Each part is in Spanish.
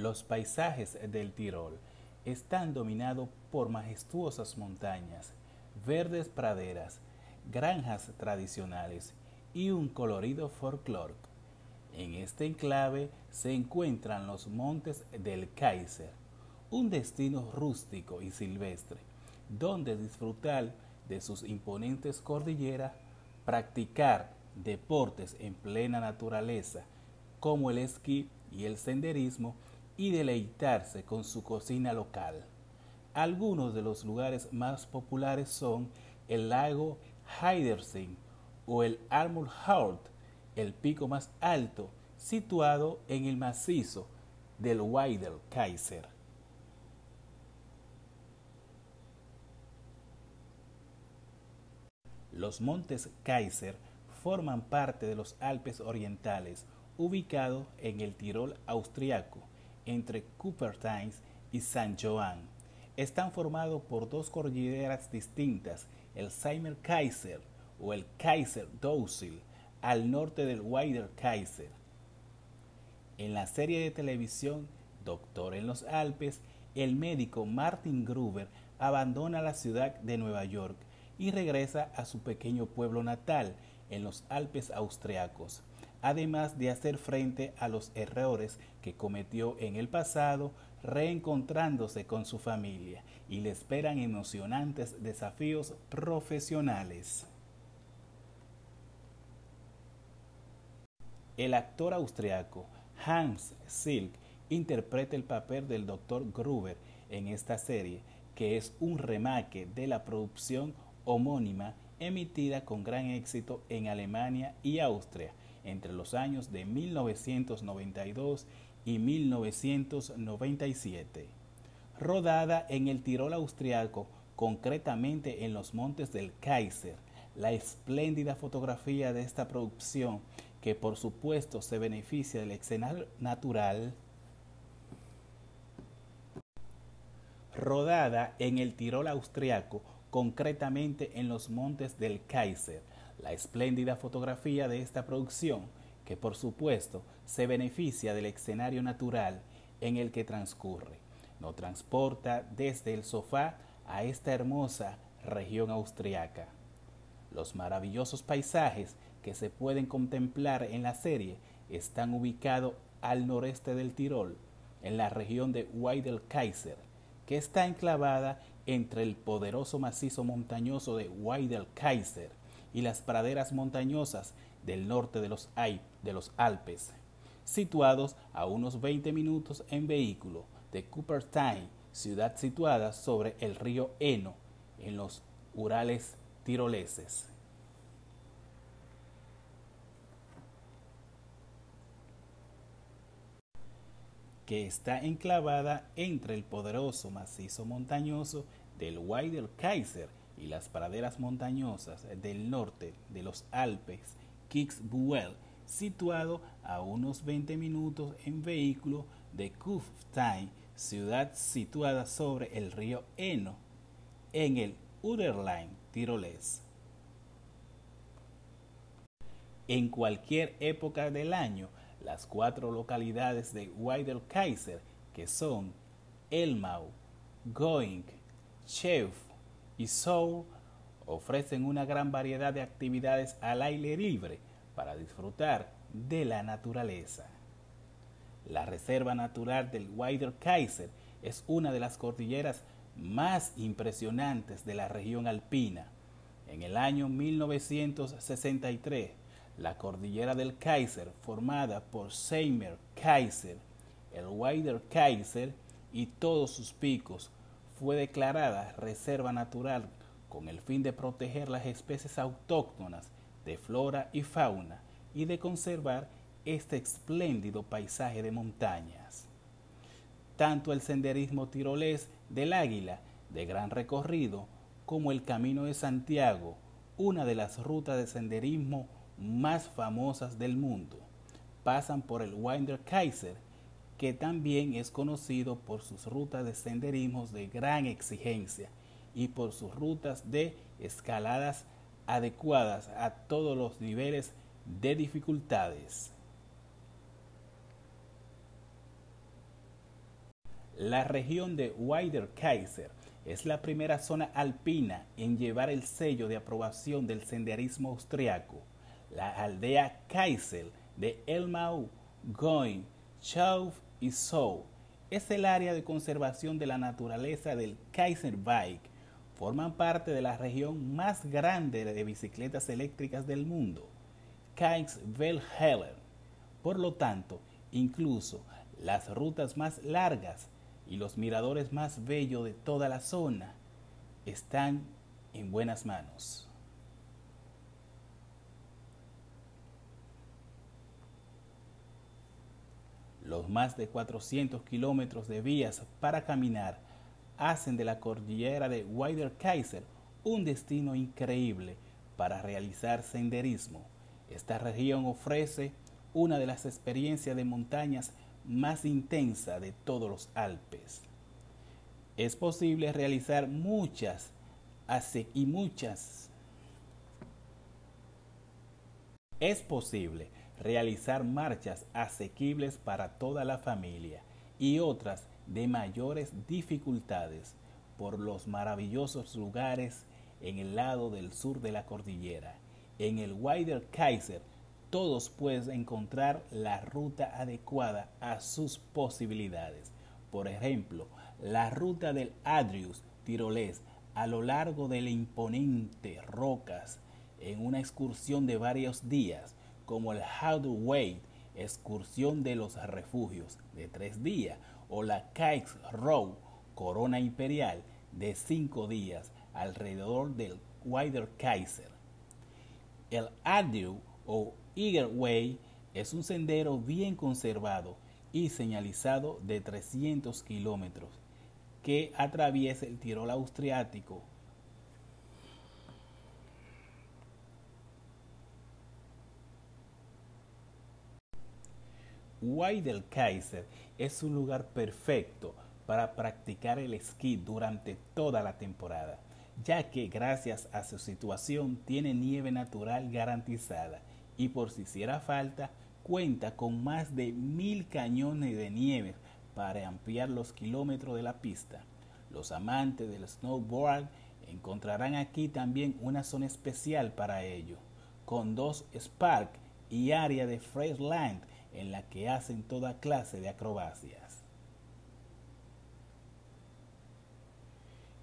Los paisajes del Tirol están dominados por majestuosas montañas, verdes praderas, granjas tradicionales y un colorido folclore. En este enclave se encuentran los montes del Kaiser, un destino rústico y silvestre, donde disfrutar de sus imponentes cordilleras, practicar deportes en plena naturaleza, como el esquí y el senderismo, y deleitarse con su cocina local. Algunos de los lugares más populares son el lago Heidersing o el Armurhout, el pico más alto situado en el macizo del Weidel Kaiser. Los montes Kaiser forman parte de los Alpes Orientales, ubicados en el Tirol austriaco, entre Cupertines y San Joan. Están formados por dos cordilleras distintas, el Seimer Kaiser o el Kaiser Dousil, al norte del Weider Kaiser. En la serie de televisión Doctor en los Alpes, el médico Martin Gruber abandona la ciudad de Nueva York y regresa a su pequeño pueblo natal en los Alpes austriacos además de hacer frente a los errores que cometió en el pasado, reencontrándose con su familia y le esperan emocionantes desafíos profesionales. El actor austriaco Hans Silk interpreta el papel del Dr. Gruber en esta serie, que es un remake de la producción homónima emitida con gran éxito en Alemania y Austria entre los años de 1992 y 1997. Rodada en el Tirol austriaco, concretamente en los montes del Kaiser, la espléndida fotografía de esta producción, que por supuesto se beneficia del escenario natural, rodada en el Tirol austriaco, concretamente en los montes del Kaiser, la espléndida fotografía de esta producción, que por supuesto se beneficia del escenario natural en el que transcurre. Nos transporta desde el sofá a esta hermosa región austriaca. Los maravillosos paisajes que se pueden contemplar en la serie están ubicados al noreste del Tirol, en la región de Weidelkaiser, que está enclavada entre el poderoso macizo montañoso de Weidelkaiser y las praderas montañosas del norte de los, de los Alpes, situados a unos 20 minutos en vehículo de Cooperstein, ciudad situada sobre el río Eno, en los Urales tiroleses. que está enclavada entre el poderoso macizo montañoso del Kaiser y las praderas montañosas del norte de los Alpes Kitzbühel, situado a unos 20 minutos en vehículo de Kufstein, ciudad situada sobre el río Eno, en el Uderlein tirolés. En cualquier época del año, las cuatro localidades de Kaiser, que son Elmau, Going, Cheuf y Soul ofrecen una gran variedad de actividades al aire libre para disfrutar de la naturaleza. La Reserva Natural del Weider Kaiser es una de las cordilleras más impresionantes de la región alpina. En el año 1963, la cordillera del Kaiser, formada por Seimer Kaiser, el Weider Kaiser y todos sus picos, fue declarada reserva natural con el fin de proteger las especies autóctonas de flora y fauna y de conservar este espléndido paisaje de montañas. Tanto el senderismo tirolés del Águila, de gran recorrido, como el Camino de Santiago, una de las rutas de senderismo más famosas del mundo, pasan por el Winder Kaiser, que también es conocido por sus rutas de senderismos de gran exigencia y por sus rutas de escaladas adecuadas a todos los niveles de dificultades. La región de Weider-Kaiser es la primera zona alpina en llevar el sello de aprobación del senderismo austriaco. La aldea Kaisel de Elmau, Goin, Schauf y Sou es el área de conservación de la naturaleza del Kaiserbike. Forman parte de la región más grande de bicicletas eléctricas del mundo, Kaisvelhellen. Por lo tanto, incluso las rutas más largas y los miradores más bellos de toda la zona están en buenas manos. Los más de 400 kilómetros de vías para caminar hacen de la cordillera de Weider-Kaiser un destino increíble para realizar senderismo. Esta región ofrece una de las experiencias de montañas más intensa de todos los Alpes. Es posible realizar muchas y muchas. Es posible realizar marchas asequibles para toda la familia y otras de mayores dificultades por los maravillosos lugares en el lado del sur de la cordillera. En el Wider Kaiser todos pueden encontrar la ruta adecuada a sus posibilidades. Por ejemplo, la ruta del Adrius tirolés a lo largo de la imponente rocas en una excursión de varios días, como el Howder Way, excursión de los refugios de tres días, o la Kikes Row, corona imperial, de cinco días alrededor del Wider Kaiser. El Adrius o Eager Way es un sendero bien conservado y señalizado de 300 kilómetros que atraviesa el Tirol austriático. Kaiser es un lugar perfecto para practicar el esquí durante toda la temporada, ya que gracias a su situación tiene nieve natural garantizada y por si hiciera falta, cuenta con más de mil cañones de nieve para ampliar los kilómetros de la pista. Los amantes del snowboard encontrarán aquí también una zona especial para ello, con dos Spark y área de Land en la que hacen toda clase de acrobacias.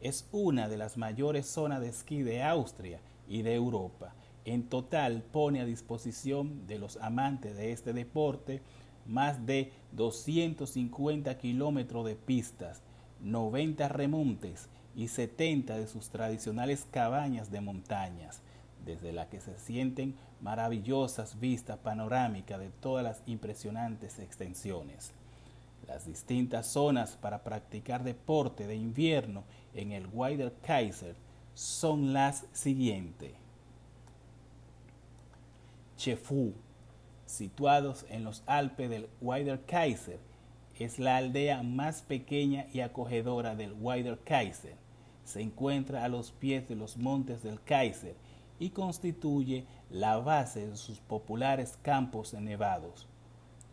Es una de las mayores zonas de esquí de Austria y de Europa en total pone a disposición de los amantes de este deporte más de 250 kilómetros de pistas, 90 remontes y 70 de sus tradicionales cabañas de montañas, desde la que se sienten maravillosas vistas panorámicas de todas las impresionantes extensiones. Las distintas zonas para practicar deporte de invierno en el Wider Kaiser son las siguientes. Chefu, situados en los Alpes del Wider Kaiser, es la aldea más pequeña y acogedora del Wider Kaiser. Se encuentra a los pies de los montes del Kaiser y constituye la base de sus populares campos nevados.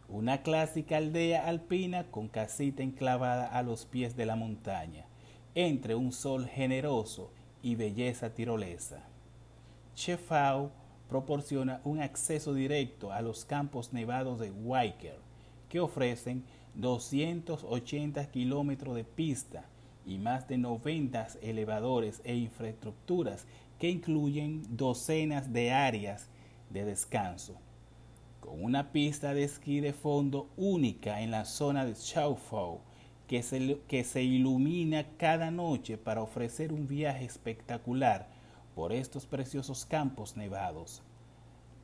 Una clásica aldea alpina con casita enclavada a los pies de la montaña, entre un sol generoso y belleza tirolesa. Chefau proporciona un acceso directo a los campos nevados de Weiker, que ofrecen 280 kilómetros de pista y más de 90 elevadores e infraestructuras que incluyen docenas de áreas de descanso. Con una pista de esquí de fondo única en la zona de Schaufau, que se, que se ilumina cada noche para ofrecer un viaje espectacular por estos preciosos campos nevados.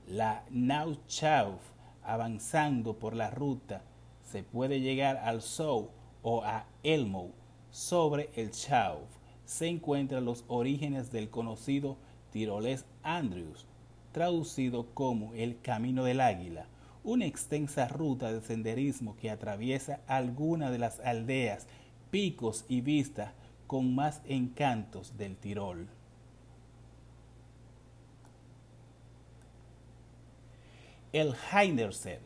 La Nauchauf, avanzando por la ruta, se puede llegar al Sou o a Elmo. Sobre el Chauf se encuentran los orígenes del conocido tirolés Andrews, traducido como el Camino del Águila, una extensa ruta de senderismo que atraviesa algunas de las aldeas, picos y vistas con más encantos del Tirol. El Heinersee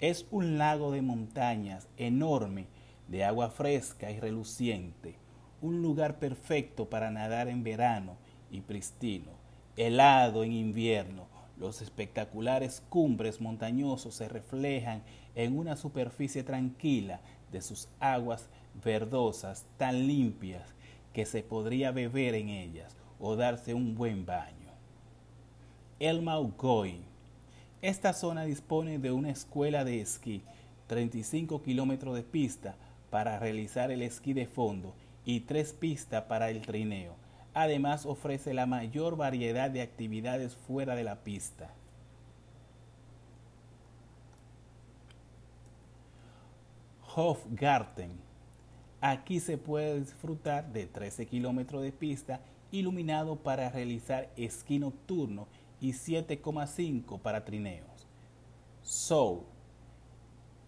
es un lago de montañas enorme de agua fresca y reluciente, un lugar perfecto para nadar en verano y pristino, helado en invierno. Los espectaculares cumbres montañosos se reflejan en una superficie tranquila de sus aguas verdosas, tan limpias que se podría beber en ellas o darse un buen baño. El Maugoy. Esta zona dispone de una escuela de esquí, 35 kilómetros de pista para realizar el esquí de fondo y tres pistas para el trineo. Además ofrece la mayor variedad de actividades fuera de la pista. Hofgarten. Aquí se puede disfrutar de 13 kilómetros de pista iluminado para realizar esquí nocturno y 7,5 para trineos. Soul.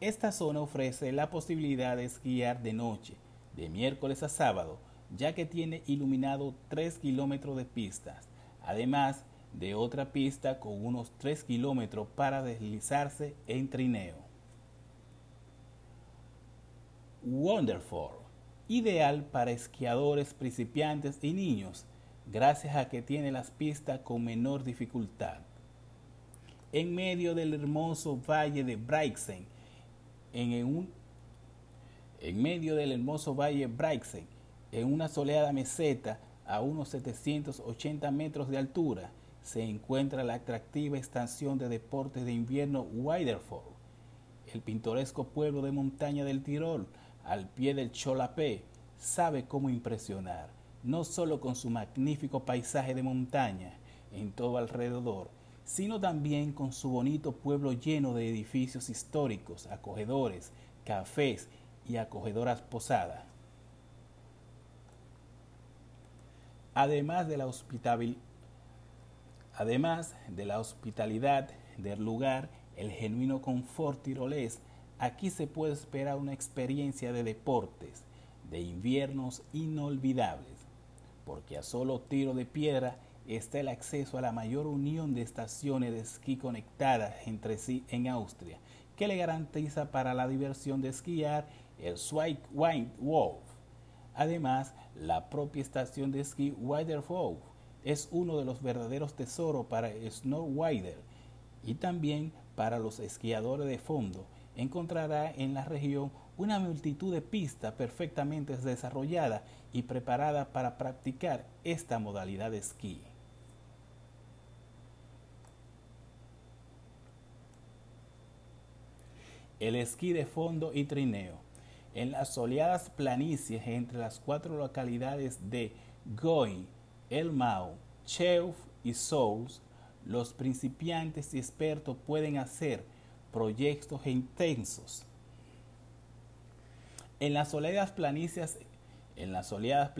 Esta zona ofrece la posibilidad de esquiar de noche, de miércoles a sábado, ya que tiene iluminado 3 kilómetros de pistas, además de otra pista con unos 3 kilómetros para deslizarse en trineo. Wonderful, ideal para esquiadores principiantes y niños, gracias a que tiene las pistas con menor dificultad. En medio del hermoso valle de Breixen, en, un, en medio del hermoso valle Breixen, en una soleada meseta a unos 780 metros de altura, se encuentra la atractiva estación de deportes de invierno Widerfall, el pintoresco pueblo de montaña del Tirol, al pie del Cholapé, sabe cómo impresionar, no solo con su magnífico paisaje de montaña en todo alrededor, sino también con su bonito pueblo lleno de edificios históricos, acogedores, cafés y acogedoras posadas. Además de la hospitalidad del lugar, el genuino confort tirolés, aquí se puede esperar una experiencia de deportes, de inviernos inolvidables, porque a solo tiro de piedra está el acceso a la mayor unión de estaciones de esquí conectadas entre sí en Austria, que le garantiza para la diversión de esquiar el Wolf. Además, la propia estación de esquí Widerfall es uno de los verdaderos tesoros para Snowrider y también para los esquiadores de fondo. Encontrará en la región una multitud de pistas perfectamente desarrolladas y preparadas para practicar esta modalidad de esquí. El esquí de fondo y trineo en las soleadas planicies entre las cuatro localidades de Goy, Elmau, Cheuf y Souls, los principiantes y expertos pueden hacer proyectos intensos. En las soleadas planicias, en las soleadas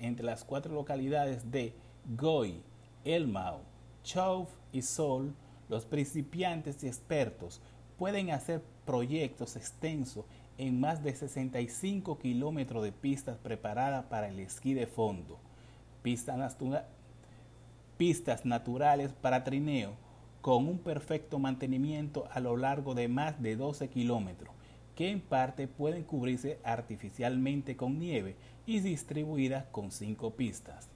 entre las cuatro localidades de Goy, Elmau, Cheuf y Sol, los principiantes y expertos pueden hacer proyectos extensos en más de 65 kilómetros de pistas preparadas para el esquí de fondo, pistas, naturales para trineo con un perfecto mantenimiento a lo largo de más de 12 kilómetros, que en parte pueden cubrirse artificialmente con nieve y distribuidas con 5 pistas.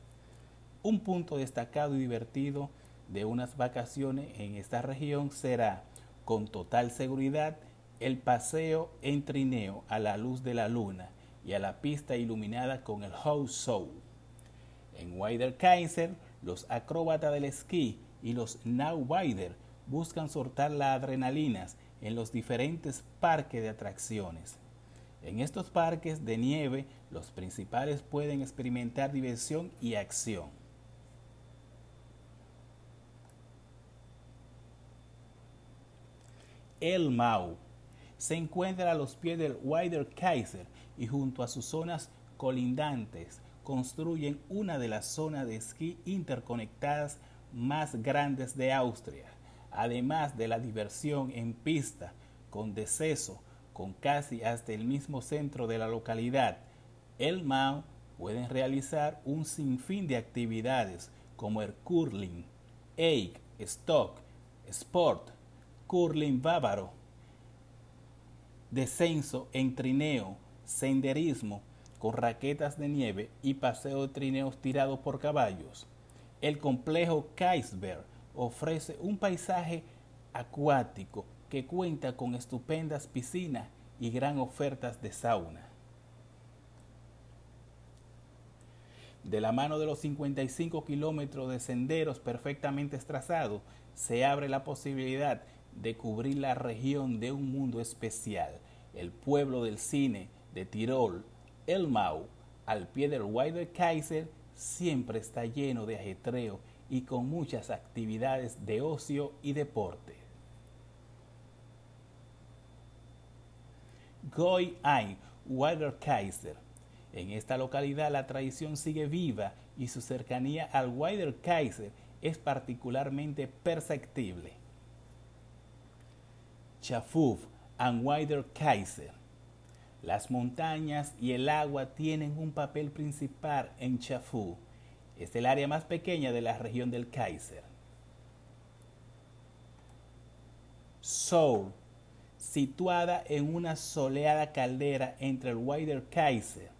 Un punto destacado y divertido de unas vacaciones en esta región será, con total seguridad, el paseo en trineo a la luz de la luna y a la pista iluminada con el House Show. En Wider Kaiser, los acróbatas del esquí y los Now Wider buscan soltar las adrenalinas en los diferentes parques de atracciones. En estos parques de nieve, los principales pueden experimentar diversión y acción. El Mau se encuentra a los pies del Wider Kaiser y junto a sus zonas colindantes construyen una de las zonas de esquí interconectadas más grandes de Austria, además de la diversión en pista con deceso con casi hasta el mismo centro de la localidad. El Mau pueden realizar un sinfín de actividades como el curling, Eik, stock, sport, curling bávaro, descenso en trineo, senderismo con raquetas de nieve y paseo de trineos tirados por caballos. El complejo Kaisberg ofrece un paisaje acuático que cuenta con estupendas piscinas y gran ofertas de sauna. De la mano de los 55 kilómetros de senderos perfectamente trazados, se abre la posibilidad de cubrir la región de un mundo especial, el pueblo del cine de Tirol, Elmau, al pie del Weider Kaiser, siempre está lleno de ajetreo y con muchas actividades de ocio y deporte. Goy ein Weider Kaiser. En esta localidad la tradición sigue viva y su cercanía al Weider Kaiser es particularmente perceptible. Chafuf and Weider Kaiser. Las montañas y el agua tienen un papel principal en Chafú. Es el área más pequeña de la región del Kaiser. Soul, situada en una soleada caldera entre el Weider Kaiser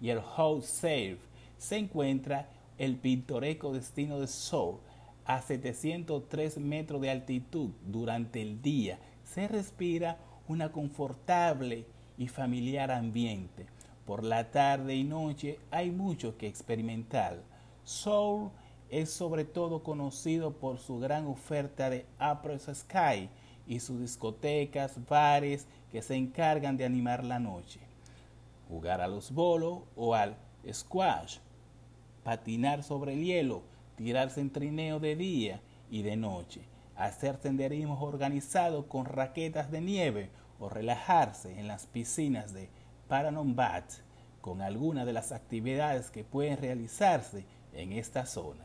y el Haut Seif, se encuentra el pintoresco destino de Soul a 703 metros de altitud durante el día. Se respira una confortable y familiar ambiente. Por la tarde y noche hay mucho que experimentar. Soul es sobre todo conocido por su gran oferta de Upper Sky y sus discotecas, bares que se encargan de animar la noche. Jugar a los bolos o al squash, patinar sobre el hielo, tirarse en trineo de día y de noche, hacer senderismo organizado con raquetas de nieve o relajarse en las piscinas de Paranombat con alguna de las actividades que pueden realizarse en esta zona.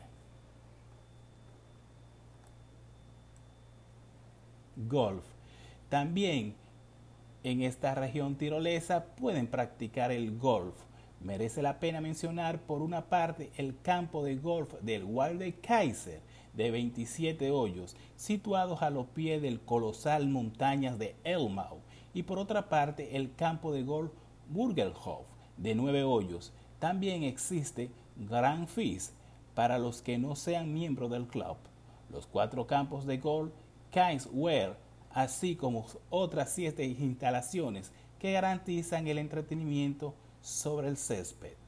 Golf. También en esta región tirolesa pueden practicar el golf. Merece la pena mencionar por una parte el campo de golf del Walde Kaiser de 27 hoyos situados a los pies del colosal montañas de Elmau y por otra parte el campo de golf Burgelhof de 9 hoyos. También existe Grand Fis para los que no sean miembros del club. Los cuatro campos de golf Kainswear, así como otras siete instalaciones que garantizan el entretenimiento sobre el césped.